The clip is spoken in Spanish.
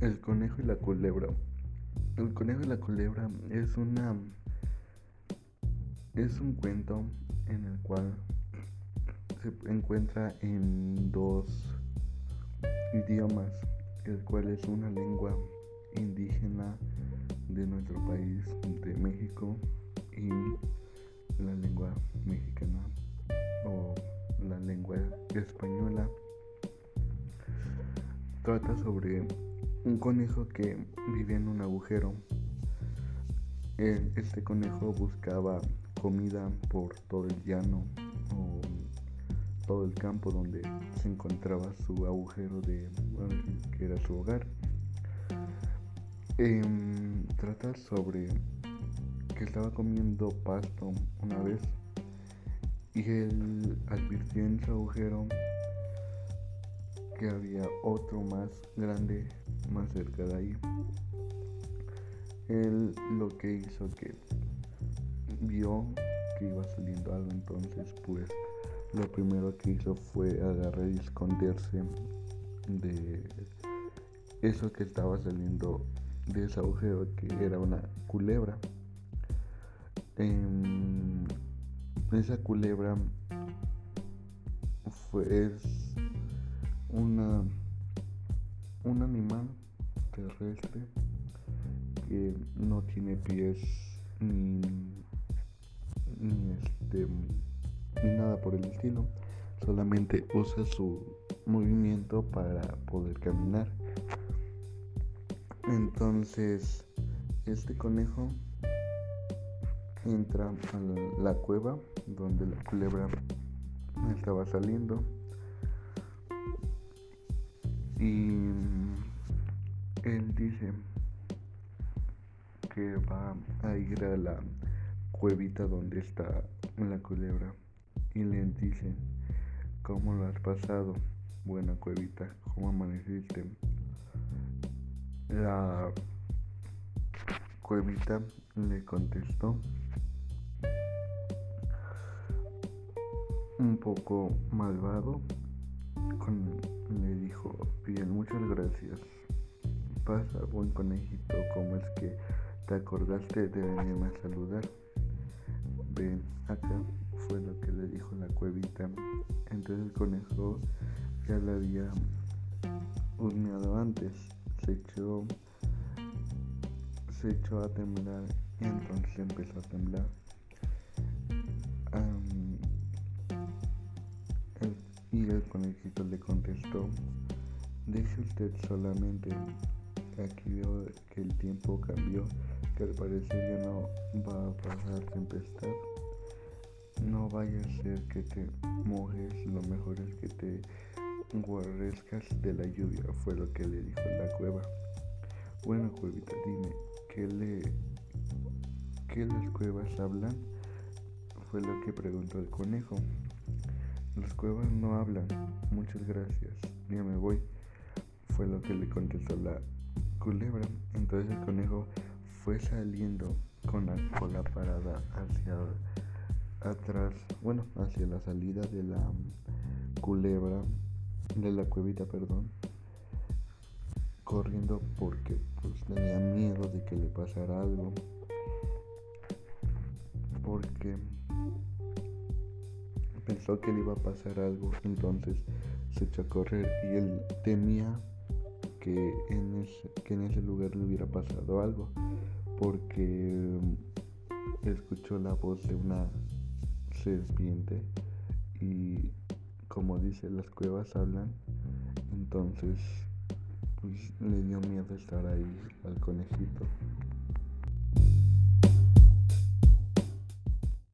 El conejo y la culebra. El conejo y la culebra es una es un cuento en el cual se encuentra en dos idiomas, el cual es una lengua indígena de nuestro país, de México, y la lengua mexicana o la lengua española. Trata sobre un conejo que vive en un agujero. Este conejo buscaba comida por todo el llano o todo el campo donde se encontraba su agujero de que era su hogar. Em, trata sobre que estaba comiendo pasto una vez y él advirtió en su agujero que había otro más grande más cerca de ahí. Él lo que hizo que vio que iba saliendo algo, entonces pues lo primero que hizo fue agarrar y esconderse de eso que estaba saliendo de ese agujero que era una culebra. En esa culebra fue es una un animal terrestre que no tiene pies ni ni este ni nada por el estilo. Solamente usa su movimiento para poder caminar. Entonces, este conejo entra a la cueva donde la culebra estaba saliendo y él dice que va a ir a la cuevita donde está la culebra. Y le dice cómo lo has pasado buena cuevita cómo amaneciste la cuevita le contestó un poco malvado. le dijo, bien, muchas gracias. Pasa, buen conejito, ¿cómo es que te acordaste de venirme a saludar? Ven acá, fue lo que le dijo la cuevita. Entonces el conejo ya le había husmeado antes se echó, se echó a temblar y entonces empezó a temblar. y el conejito le contestó, deje usted solamente, aquí veo que el tiempo cambió, que al parecer ya no va a pasar tempestad. No vaya a ser que te mojes, lo mejor es que te guarrezcas de la lluvia, fue lo que le dijo la cueva. Bueno, cuevita, dime, ¿qué le qué las cuevas hablan? Fue lo que preguntó el conejo. Las cuevas no hablan. Muchas gracias. Ya me voy. Fue lo que le contestó la culebra. Entonces el conejo fue saliendo con la cola parada hacia atrás, bueno, hacia la salida de la culebra de la cuevita, perdón, corriendo porque pues tenía miedo de que le pasara algo, porque pensó que le iba a pasar algo, entonces se echó a correr y él temía que en ese, que en ese lugar le hubiera pasado algo, porque escuchó la voz de una serpiente y como dice, las cuevas hablan, entonces pues le dio miedo estar ahí al conejito.